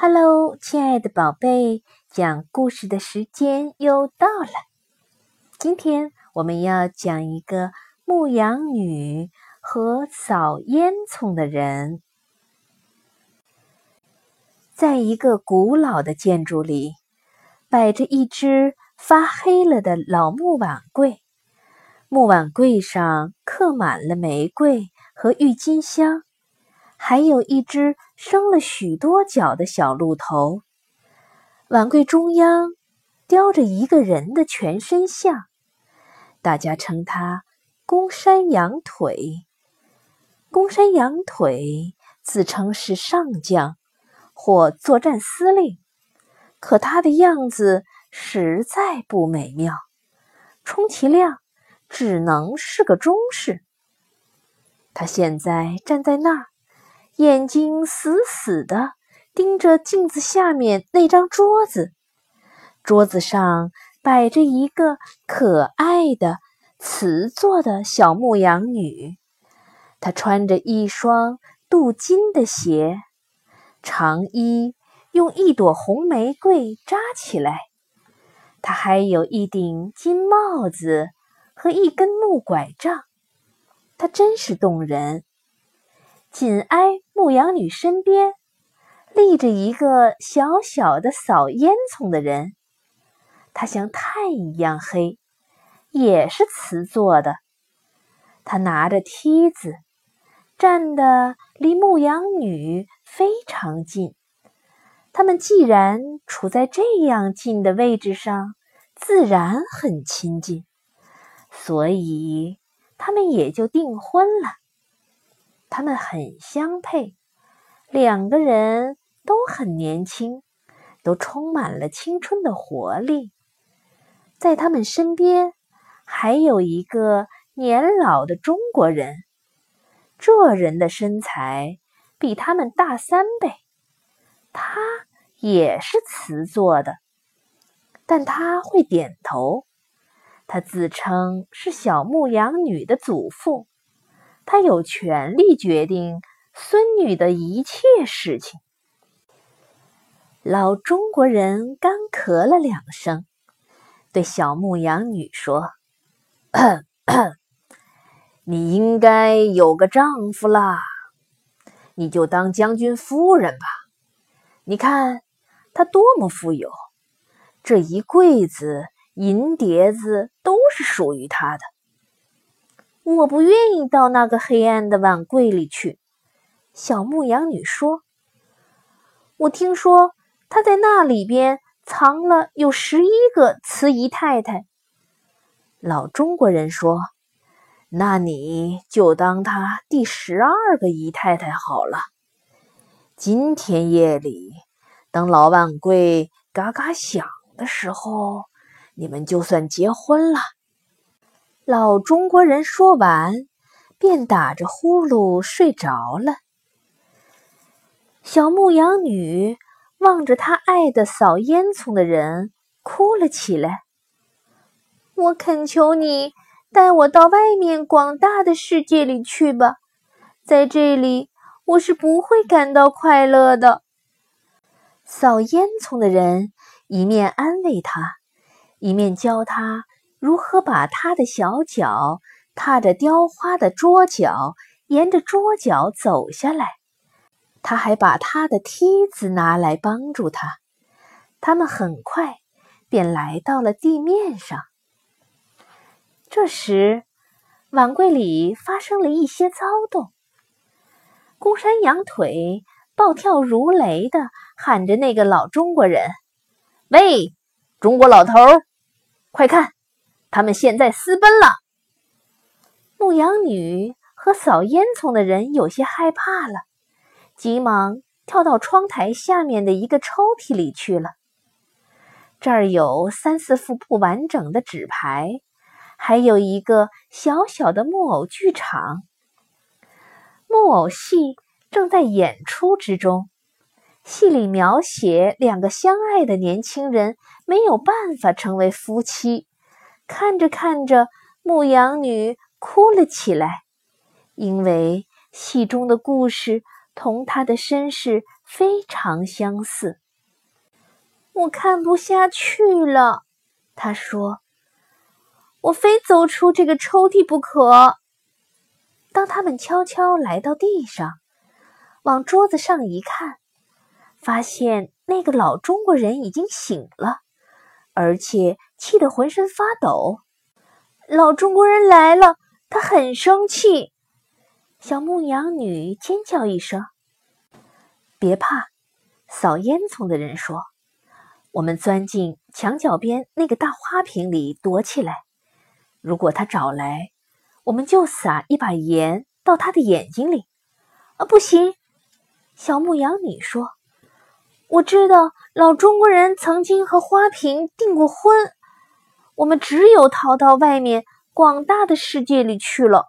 Hello，亲爱的宝贝，讲故事的时间又到了。今天我们要讲一个牧羊女和扫烟囱的人。在一个古老的建筑里，摆着一只发黑了的老木碗柜，木碗柜上刻满了玫瑰和郁金香。还有一只生了许多角的小鹿头，碗柜中央雕着一个人的全身像，大家称他公山羊腿。公山羊腿自称是上将或作战司令，可他的样子实在不美妙，充其量只能是个中士。他现在站在那儿。眼睛死死的盯着镜子下面那张桌子，桌子上摆着一个可爱的瓷做的小牧羊女，她穿着一双镀金的鞋，长衣用一朵红玫瑰扎起来，她还有一顶金帽子和一根木拐杖，她真是动人。紧挨牧羊女身边，立着一个小小的扫烟囱的人，他像炭一样黑，也是瓷做的。他拿着梯子，站的离牧羊女非常近。他们既然处在这样近的位置上，自然很亲近，所以他们也就订婚了。他们很相配，两个人都很年轻，都充满了青春的活力。在他们身边还有一个年老的中国人，这人的身材比他们大三倍，他也是瓷做的，但他会点头。他自称是小牧羊女的祖父。他有权利决定孙女的一切事情。老中国人干咳了两声，对小牧羊女说：“ 你应该有个丈夫啦，你就当将军夫人吧。你看他多么富有，这一柜子银碟子都是属于他的。”我不愿意到那个黑暗的碗柜里去，小牧羊女说。我听说她在那里边藏了有十一个慈姨太太。老中国人说：“那你就当她第十二个姨太太好了。今天夜里，等老碗柜嘎嘎响的时候，你们就算结婚了。”老中国人说完，便打着呼噜睡着了。小牧羊女望着她爱的扫烟囱的人，哭了起来。我恳求你带我到外面广大的世界里去吧，在这里我是不会感到快乐的。扫烟囱的人一面安慰她，一面教她。如何把他的小脚踏着雕花的桌角，沿着桌角走下来？他还把他的梯子拿来帮助他。他们很快便来到了地面上。这时，碗柜里发生了一些骚动。公山羊腿暴跳如雷的喊着：“那个老中国人，喂，中国老头，快看！”他们现在私奔了。牧羊女和扫烟囱的人有些害怕了，急忙跳到窗台下面的一个抽屉里去了。这儿有三四副不完整的纸牌，还有一个小小的木偶剧场。木偶戏正在演出之中，戏里描写两个相爱的年轻人没有办法成为夫妻。看着看着，牧羊女哭了起来，因为戏中的故事同她的身世非常相似。我看不下去了，他说：“我非走出这个抽屉不可。”当他们悄悄来到地上，往桌子上一看，发现那个老中国人已经醒了，而且气得浑身发抖。老中国人来了，他很生气。小牧羊女尖叫一声：“别怕！”扫烟囱的人说：“我们钻进墙角边那个大花瓶里躲起来。如果他找来，我们就撒一把盐到他的眼睛里。”啊，不行！小牧羊女说：“我知道老中国人曾经和花瓶订过婚，我们只有逃到外面广大的世界里去了。”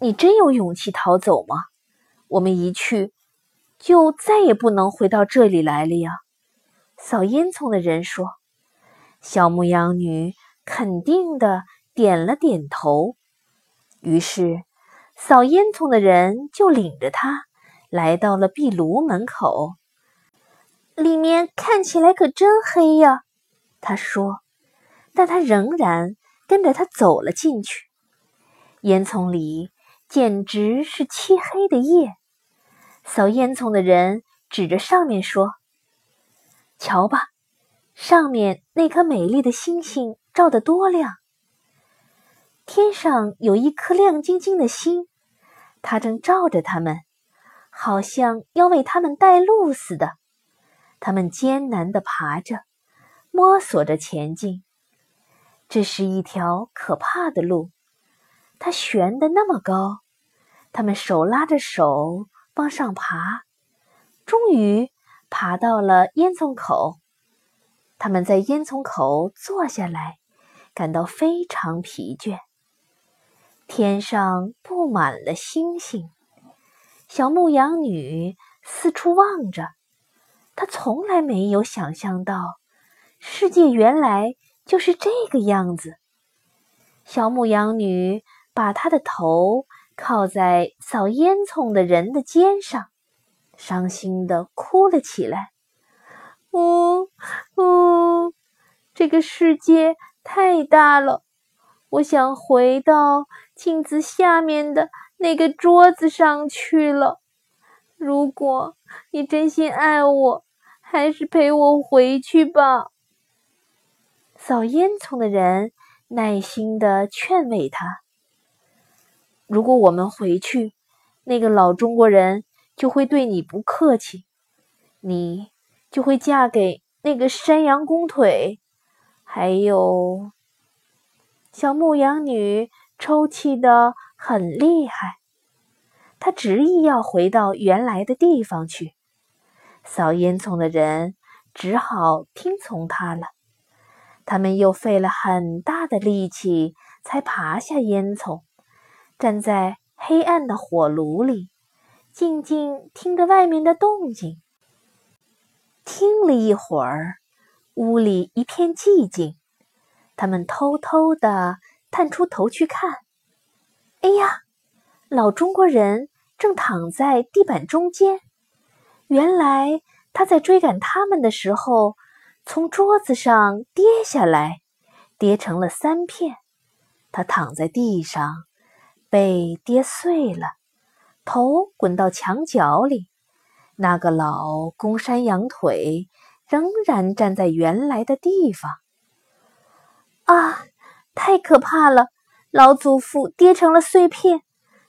你真有勇气逃走吗？我们一去，就再也不能回到这里来了呀。扫烟囱的人说。小牧羊女肯定的点了点头。于是，扫烟囱的人就领着他来到了壁炉门口。里面看起来可真黑呀，他说。但他仍然跟着他走了进去。烟囱里。简直是漆黑的夜。扫烟囱的人指着上面说：“瞧吧，上面那颗美丽的星星照得多亮！天上有一颗亮晶晶的星，它正照着他们，好像要为他们带路似的。他们艰难地爬着，摸索着前进。这是一条可怕的路。”它悬得那么高，他们手拉着手往上爬，终于爬到了烟囱口。他们在烟囱口坐下来，感到非常疲倦。天上布满了星星，小牧羊女四处望着，他从来没有想象到，世界原来就是这个样子。小牧羊女。把她的头靠在扫烟囱的人的肩上，伤心的哭了起来。呜呜，这个世界太大了，我想回到镜子下面的那个桌子上去了。如果你真心爱我，还是陪我回去吧。扫烟囱的人耐心的劝慰他。如果我们回去，那个老中国人就会对你不客气，你就会嫁给那个山羊公腿。还有，小牧羊女抽泣的很厉害，她执意要回到原来的地方去。扫烟囱的人只好听从他了。他们又费了很大的力气才爬下烟囱。站在黑暗的火炉里，静静听着外面的动静。听了一会儿，屋里一片寂静。他们偷偷地探出头去看。哎呀，老中国人正躺在地板中间。原来他在追赶他们的时候，从桌子上跌下来，跌成了三片。他躺在地上。被跌碎了，头滚到墙角里。那个老公山羊腿仍然站在原来的地方。啊，太可怕了！老祖父跌成了碎片，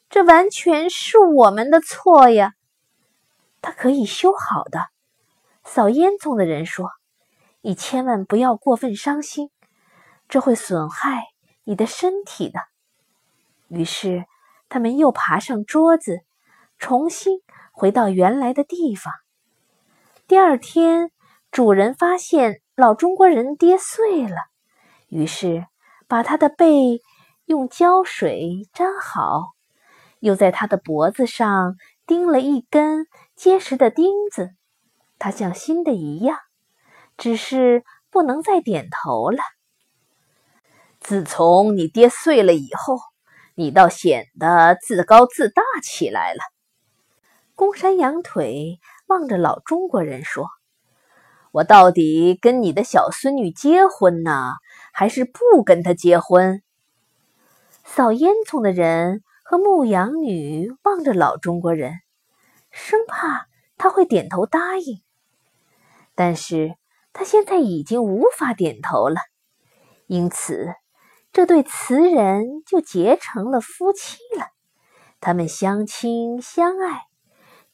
这完全是我们的错呀。他可以修好的。扫烟囱的人说：“你千万不要过分伤心，这会损害你的身体的。”于是，他们又爬上桌子，重新回到原来的地方。第二天，主人发现老中国人跌碎了，于是把他的背用胶水粘好，又在他的脖子上钉了一根结实的钉子。它像新的一样，只是不能再点头了。自从你爹碎了以后。你倒显得自高自大起来了。公山羊腿望着老中国人说：“我到底跟你的小孙女结婚呢，还是不跟她结婚？”扫烟囱的人和牧羊女望着老中国人，生怕他会点头答应。但是他现在已经无法点头了，因此这对词人就结成了夫妻了。他们相亲相爱，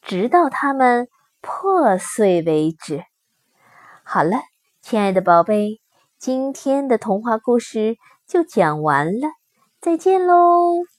直到他们破碎为止。好了，亲爱的宝贝，今天的童话故事就讲完了，再见喽。